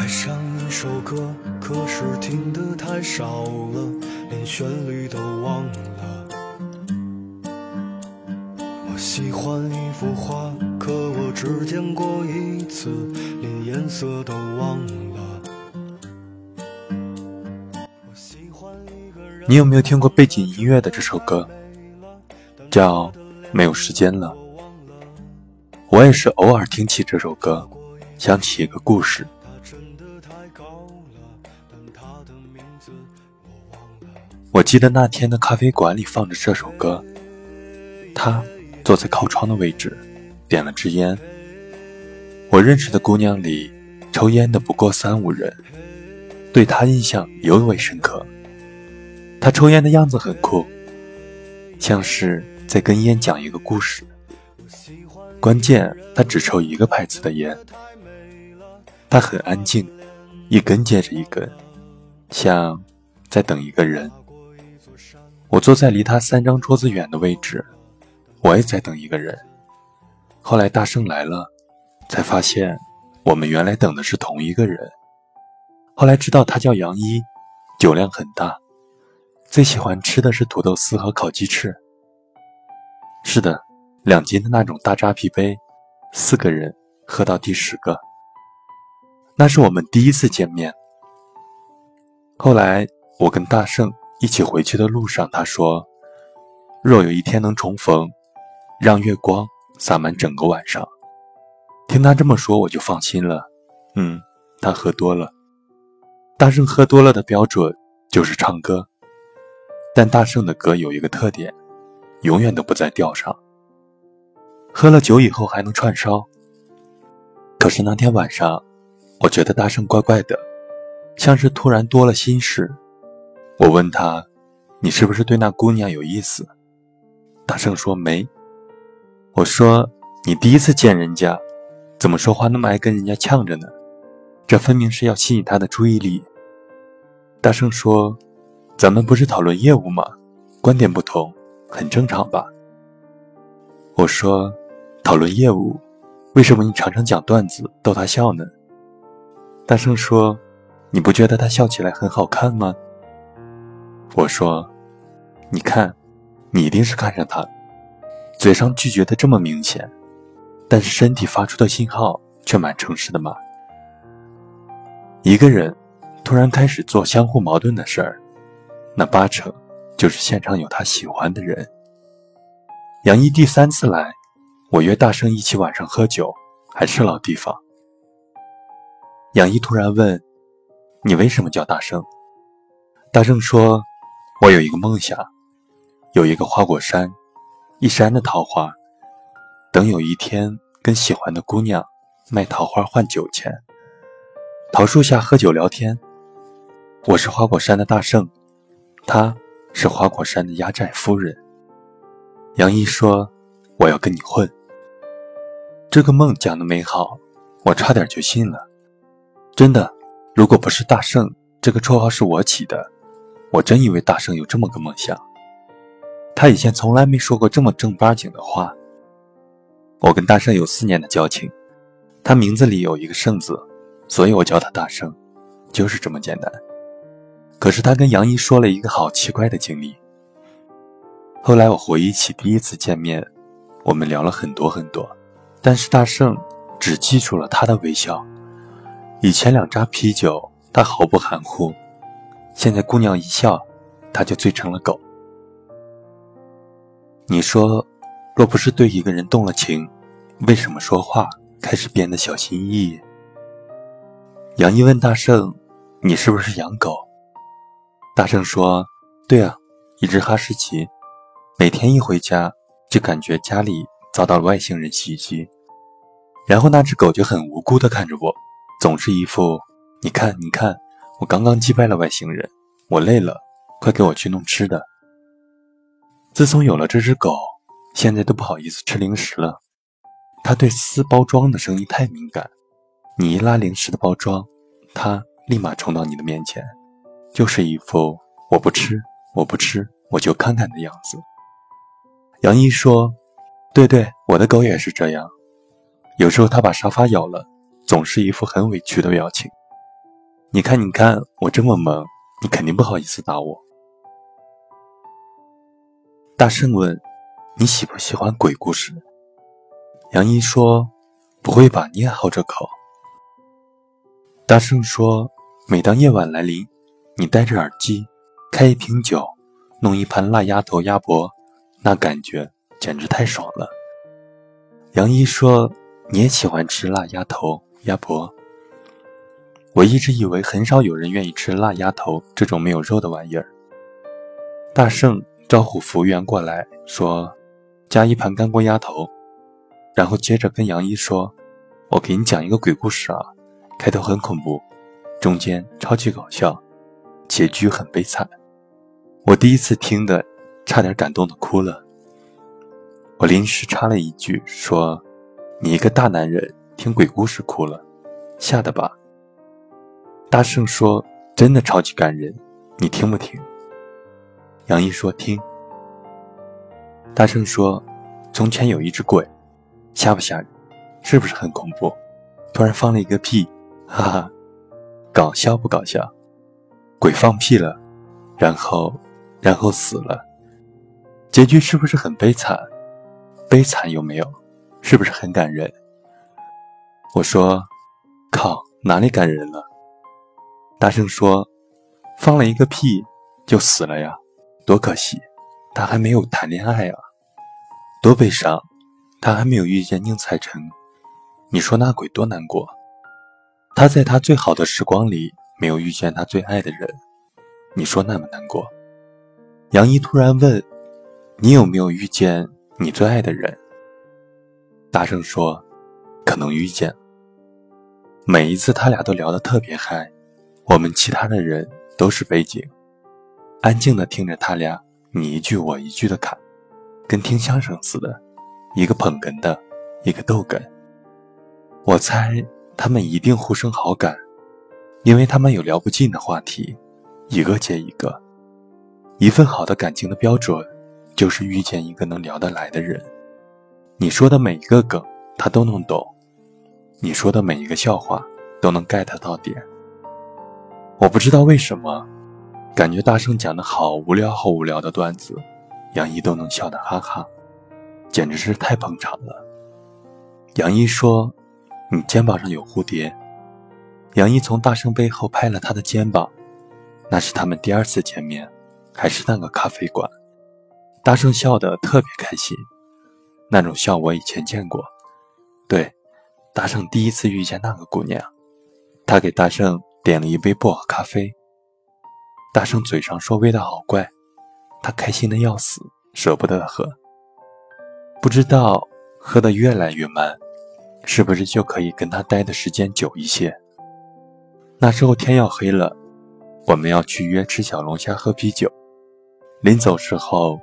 爱上一首歌，可是听得太少了，连旋律都忘了。我喜欢一幅画，可我只见过一次，连颜色都忘了。我喜欢一个人你有没有听过背景音乐的这首歌？叫《没有时间了》。我也是偶尔听起这首歌，想起一个故事。我记得那天的咖啡馆里放着这首歌，他坐在靠窗的位置，点了支烟。我认识的姑娘里，抽烟的不过三五人，对他印象尤为深刻。他抽烟的样子很酷，像是在跟烟讲一个故事。关键他只抽一个牌子的烟，他很安静，一根接着一根，像在等一个人。我坐在离他三张桌子远的位置，我也在等一个人。后来大圣来了，才发现我们原来等的是同一个人。后来知道他叫杨一，酒量很大，最喜欢吃的是土豆丝和烤鸡翅。是的，两斤的那种大扎啤杯，四个人喝到第十个。那是我们第一次见面。后来我跟大圣。一起回去的路上，他说：“若有一天能重逢，让月光洒满整个晚上。”听他这么说，我就放心了。嗯，他喝多了。大圣喝多了的标准就是唱歌，但大圣的歌有一个特点，永远都不在调上。喝了酒以后还能串烧。可是那天晚上，我觉得大圣怪怪的，像是突然多了心事。我问他：“你是不是对那姑娘有意思？”大圣说：“没。”我说：“你第一次见人家，怎么说话那么爱跟人家呛着呢？这分明是要吸引他的注意力。”大圣说：“咱们不是讨论业务吗？观点不同，很正常吧？”我说：“讨论业务，为什么你常常讲段子逗他笑呢？”大圣说：“你不觉得他笑起来很好看吗？”我说：“你看，你一定是看上他，嘴上拒绝的这么明显，但是身体发出的信号却蛮诚实的嘛。一个人突然开始做相互矛盾的事儿，那八成就是现场有他喜欢的人。”杨一第三次来，我约大圣一起晚上喝酒，还是老地方。杨一突然问：“你为什么叫大圣？”大圣说。我有一个梦想，有一个花果山，一山的桃花。等有一天跟喜欢的姑娘卖桃花换酒钱，桃树下喝酒聊天。我是花果山的大圣，她是花果山的压寨夫人。杨一说：“我要跟你混。”这个梦讲的美好，我差点就信了。真的，如果不是大圣这个绰号是我起的。我真以为大圣有这么个梦想，他以前从来没说过这么正八经的话。我跟大圣有四年的交情，他名字里有一个圣字，所以我叫他大圣，就是这么简单。可是他跟杨一说了一个好奇怪的经历。后来我回忆起第一次见面，我们聊了很多很多，但是大圣只记住了他的微笑。以前两扎啤酒，他毫不含糊。现在姑娘一笑，他就醉成了狗。你说，若不是对一个人动了情，为什么说话开始变得小心翼翼？杨一问大圣：“你是不是养狗？”大圣说：“对啊，一只哈士奇，每天一回家就感觉家里遭到了外星人袭击，然后那只狗就很无辜地看着我，总是一副你看你看。”我刚刚击败了外星人，我累了，快给我去弄吃的。自从有了这只狗，现在都不好意思吃零食了。它对撕包装的声音太敏感，你一拉零食的包装，它立马冲到你的面前，就是一副我不吃，我不吃，我就看看的样子。杨一说：“对对，我的狗也是这样。有时候它把沙发咬了，总是一副很委屈的表情。”你看，你看，我这么萌，你肯定不好意思打我。”大圣问：“你喜不喜欢鬼故事？”杨一说：“不会吧，你也好这口。”大圣说：“每当夜晚来临，你戴着耳机，开一瓶酒，弄一盘辣鸭头、鸭脖，那感觉简直太爽了。”杨一说：“你也喜欢吃辣鸭头、鸭脖？”我一直以为很少有人愿意吃辣鸭头这种没有肉的玩意儿。大圣招呼服务员过来，说：“加一盘干锅鸭头。”然后接着跟杨一说：“我给你讲一个鬼故事啊。”开头很恐怖，中间超级搞笑，结局很悲惨。我第一次听的，差点感动的哭了。我临时插了一句说：“你一个大男人听鬼故事哭了，吓得吧？”大圣说：“真的超级感人，你听不听？”杨毅说：“听。”大圣说：“从前有一只鬼，吓不吓人？是不是很恐怖？突然放了一个屁。”哈哈，搞笑不搞笑？鬼放屁了，然后，然后死了，结局是不是很悲惨？悲惨有没有？是不是很感人？我说，靠，哪里感人了？大声说，放了一个屁就死了呀，多可惜，他还没有谈恋爱啊，多悲伤，他还没有遇见宁采臣，你说那鬼多难过？他在他最好的时光里没有遇见他最爱的人，你说那么难过？杨一突然问：“你有没有遇见你最爱的人？”大声说：“可能遇见。”每一次他俩都聊得特别嗨，我们其他的人都是背景，安静的听着他俩你一句我一句的侃，跟听相声似的，一个捧哏的，一个逗哏。我猜。他们一定互生好感，因为他们有聊不尽的话题，一个接一个。一份好的感情的标准，就是遇见一个能聊得来的人。你说的每一个梗，他都能懂；你说的每一个笑话，都能 get 到点。我不知道为什么，感觉大圣讲的好无聊、好无聊的段子，杨一都能笑得哈哈，简直是太捧场了。杨一说。你肩膀上有蝴蝶，杨一从大圣背后拍了他的肩膀，那是他们第二次见面，还是那个咖啡馆。大圣笑得特别开心，那种笑我以前见过。对，大圣第一次遇见那个姑娘，他给大圣点了一杯薄荷咖啡。大圣嘴上说味道好怪，他开心的要死，舍不得喝。不知道喝得越来越慢。是不是就可以跟他待的时间久一些？那时候天要黑了，我们要去约吃小龙虾、喝啤酒。临走时候，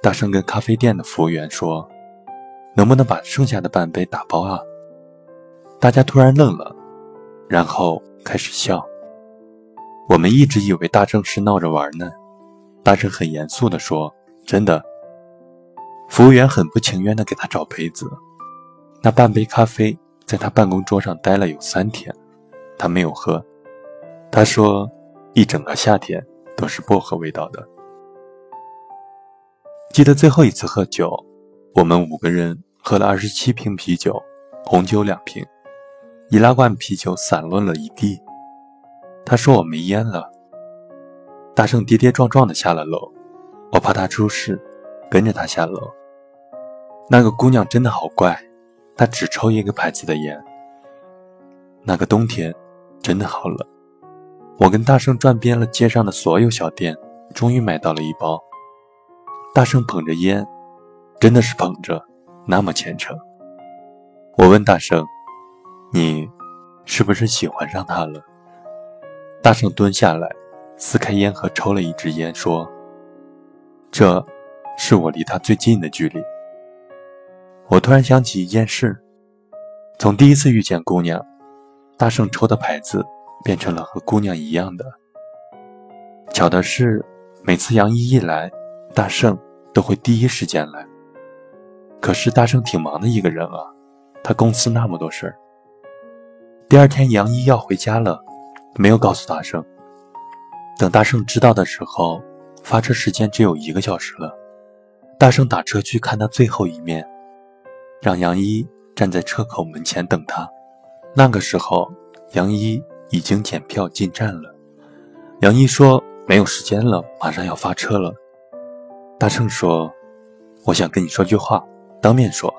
大圣跟咖啡店的服务员说：“能不能把剩下的半杯打包啊？”大家突然愣了，然后开始笑。我们一直以为大正是闹着玩呢。大正很严肃地说：“真的。”服务员很不情愿地给他找杯子。那半杯咖啡在他办公桌上待了有三天，他没有喝。他说，一整个夏天都是薄荷味道的。记得最后一次喝酒，我们五个人喝了二十七瓶啤酒，红酒两瓶，易拉罐啤酒散落了一地。他说我没烟了。大圣跌跌撞撞的下了楼，我怕他出事，跟着他下楼。那个姑娘真的好怪。她只抽一个牌子的烟。那个冬天，真的好冷。我跟大圣转遍了街上的所有小店，终于买到了一包。大圣捧着烟，真的是捧着，那么虔诚。我问大圣：“你是不是喜欢上他了？”大圣蹲下来，撕开烟盒，抽了一支烟，说：“这，是我离他最近的距离。”我突然想起一件事：从第一次遇见姑娘，大圣抽的牌子变成了和姑娘一样的。巧的是，每次杨一一来，大圣都会第一时间来。可是大圣挺忙的一个人啊，他公司那么多事儿。第二天杨一要回家了，没有告诉大圣。等大圣知道的时候，发车时间只有一个小时了。大圣打车去看他最后一面，让杨一站在车口门前等他。那个时候，杨一已经检票进站了。杨一说：“没有时间了，马上要发车了。”大圣说：“我想跟你说句话，当面说。”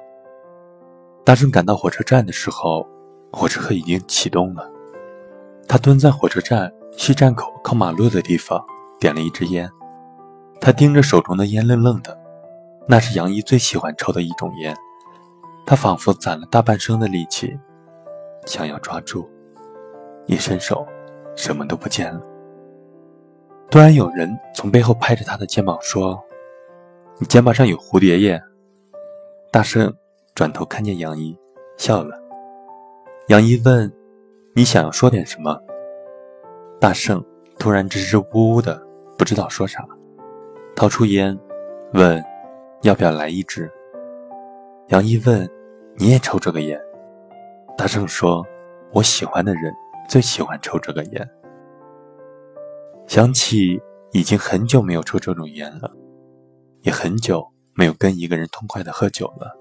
大圣赶到火车站的时候，火车已经启动了。他蹲在火车站西站口靠马路的地方，点了一支烟。他盯着手中的烟，愣愣的。那是杨一最喜欢抽的一种烟。他仿佛攒了大半生的力气，想要抓住，一伸手，什么都不见了。突然有人从背后拍着他的肩膀说：“你肩膀上有蝴蝶叶。”大圣转头看见杨一，笑了。杨一问：“你想要说点什么？”大圣突然支支吾吾的，不知道说啥，掏出烟，问：“要不要来一支？”杨一问：“你也抽这个烟？”大圣说：“我喜欢的人最喜欢抽这个烟。”想起已经很久没有抽这种烟了，也很久没有跟一个人痛快的喝酒了。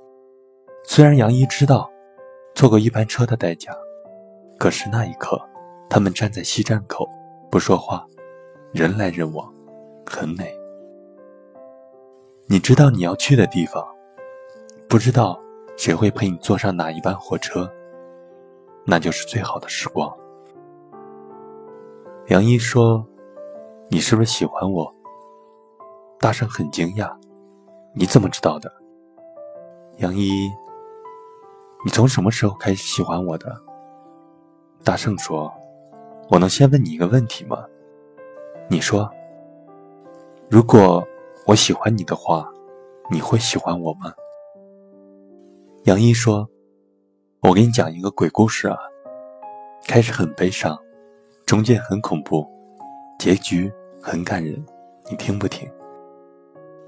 虽然杨一知道错过一班车的代价，可是那一刻，他们站在西站口，不说话，人来人往，很美。你知道你要去的地方，不知道谁会陪你坐上哪一班火车，那就是最好的时光。杨一说。你是不是喜欢我？大圣很惊讶，你怎么知道的？杨一，你从什么时候开始喜欢我的？大圣说：“我能先问你一个问题吗？你说，如果我喜欢你的话，你会喜欢我吗？”杨一说：“我给你讲一个鬼故事啊，开始很悲伤，中间很恐怖。”结局很感人，你听不听？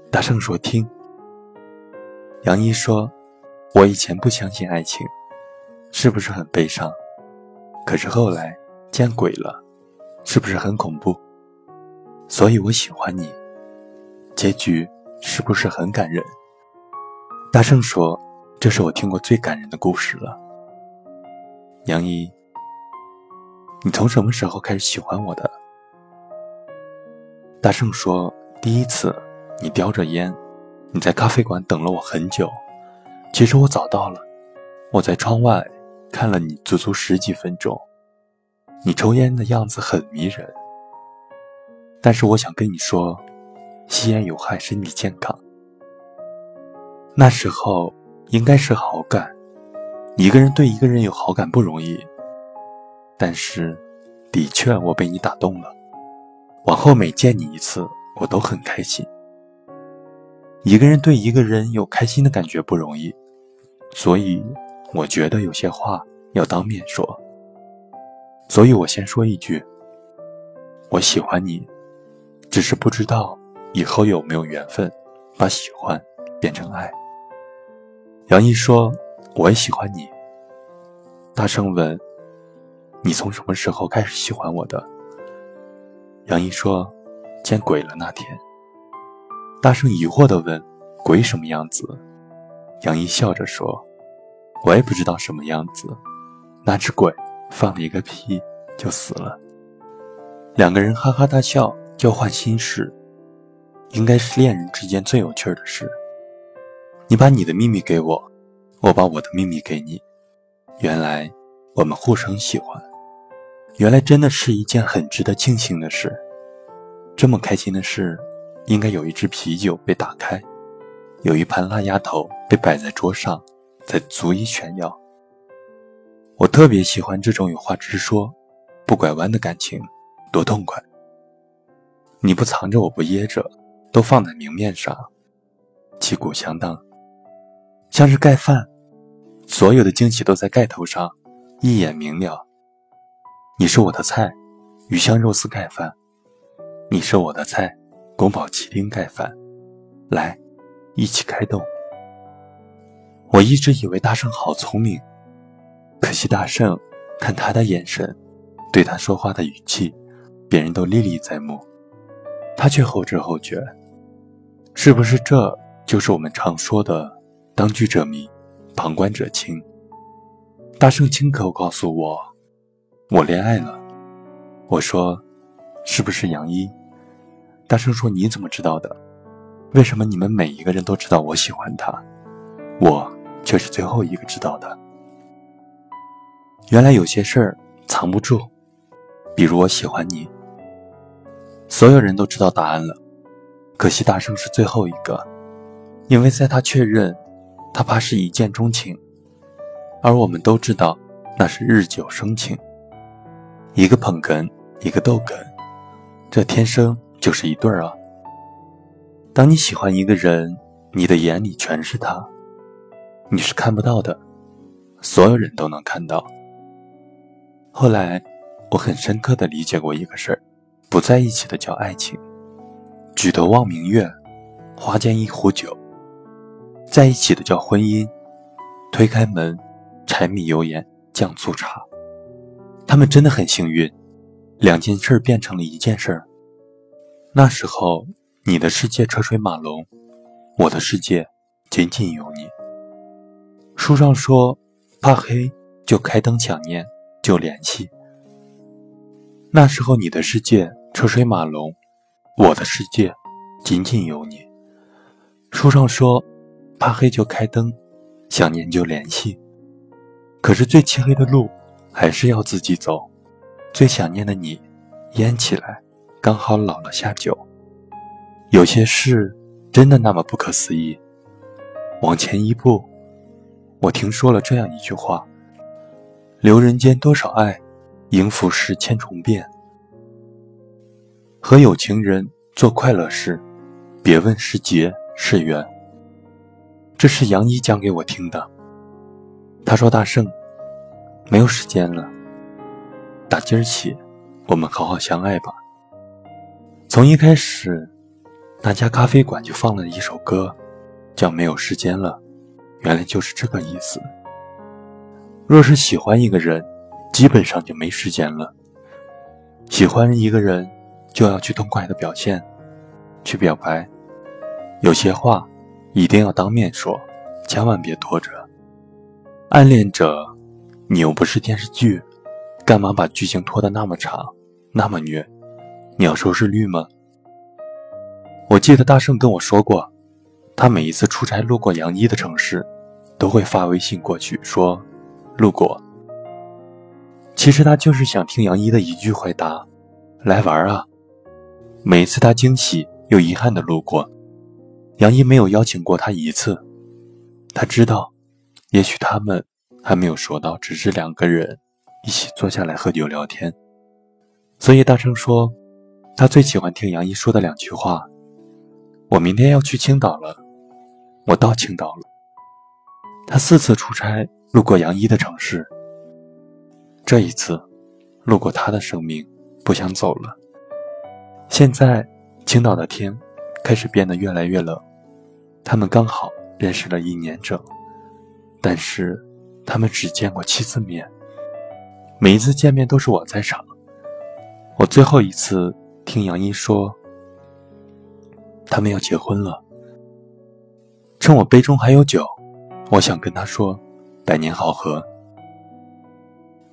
大圣说听。杨一说：“我以前不相信爱情，是不是很悲伤？可是后来见鬼了，是不是很恐怖？所以我喜欢你。结局是不是很感人？”大圣说：“这是我听过最感人的故事了。”杨一，你从什么时候开始喜欢我的？大圣说：“第一次，你叼着烟，你在咖啡馆等了我很久。其实我早到了，我在窗外看了你足足十几分钟。你抽烟的样子很迷人，但是我想跟你说，吸烟有害身体健康。那时候应该是好感，一个人对一个人有好感不容易，但是，的确我被你打动了。”往后每见你一次，我都很开心。一个人对一个人有开心的感觉不容易，所以我觉得有些话要当面说。所以我先说一句：我喜欢你，只是不知道以后有没有缘分把喜欢变成爱。杨一说：“我也喜欢你。”大声问：“你从什么时候开始喜欢我的？”杨一说：“见鬼了那天。”大圣疑惑地问：“鬼什么样子？”杨一笑着说：“我也不知道什么样子。那只鬼放了一个屁就死了。”两个人哈哈大笑，交换心事，应该是恋人之间最有趣的事。你把你的秘密给我，我把我的秘密给你。原来我们互相喜欢。原来真的是一件很值得庆幸的事。这么开心的事，应该有一支啤酒被打开，有一盘辣鸭头被摆在桌上，才足以炫耀。我特别喜欢这种有话直说、不拐弯的感情，多痛快！你不藏着，我不掖着，都放在明面上，旗鼓相当，像是盖饭，所有的惊喜都在盖头上，一眼明了。你是我的菜，鱼香肉丝盖饭；你是我的菜，宫保鸡丁盖饭。来，一起开动。我一直以为大圣好聪明，可惜大圣看他的眼神，对他说话的语气，别人都历历在目，他却后知后觉。是不是这就是我们常说的“当局者迷，旁观者清”？大圣亲口告诉我，我恋爱了。我说，是不是杨一？大声说：“你怎么知道的？为什么你们每一个人都知道我喜欢他，我却是最后一个知道的？原来有些事儿藏不住，比如我喜欢你，所有人都知道答案了，可惜大圣是最后一个，因为在他确认，他怕是一见钟情，而我们都知道那是日久生情，一个捧哏，一个逗哏，这天生。”就是一对儿啊！当你喜欢一个人，你的眼里全是他，你是看不到的，所有人都能看到。后来，我很深刻的理解过一个事儿：不在一起的叫爱情，举头望明月，花间一壶酒；在一起的叫婚姻，推开门，柴米油盐酱醋茶。他们真的很幸运，两件事变成了一件事儿。那时候，你的世界车水马龙，我的世界仅仅有你。书上说，怕黑就开灯，想念就联系。那时候，你的世界车水马龙，我的世界仅仅有你。书上说，怕黑就开灯，想念就联系。可是最漆黑的路还是要自己走，最想念的你，烟起来。刚好老了下酒，有些事真的那么不可思议。往前一步，我听说了这样一句话：留人间多少爱，迎浮世千重变。和有情人做快乐事，别问是劫是缘。这是杨一讲给我听的。他说：“大圣，没有时间了，打今儿起，我们好好相爱吧。”从一开始，那家咖啡馆就放了一首歌，叫《没有时间了》，原来就是这个意思。若是喜欢一个人，基本上就没时间了。喜欢一个人，就要去痛快的表现，去表白。有些话一定要当面说，千万别拖着。暗恋者，你又不是电视剧，干嘛把剧情拖得那么长，那么虐？你要收视率吗？我记得大圣跟我说过，他每一次出差路过杨一的城市，都会发微信过去说：“路过。”其实他就是想听杨一的一句回答：“来玩啊！”每一次他惊喜又遗憾的路过，杨一没有邀请过他一次。他知道，也许他们还没有说到，只是两个人一起坐下来喝酒聊天。所以大圣说。他最喜欢听杨一说的两句话：“我明天要去青岛了，我到青岛了。”他四次出差路过杨一的城市，这一次路过他的生命，不想走了。现在青岛的天开始变得越来越冷，他们刚好认识了一年整，但是他们只见过七次面，每一次见面都是我在场。我最后一次。听杨一说，他们要结婚了。趁我杯中还有酒，我想跟他说：“百年好合。”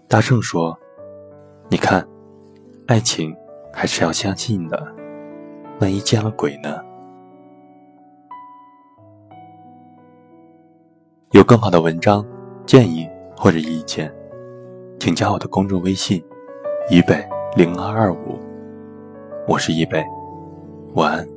大圣说：“你看，爱情还是要相信的，万一见了鬼呢？”有更好的文章、建议或者意见，请加我的公众微信：一北零二二五。我是一北，晚安。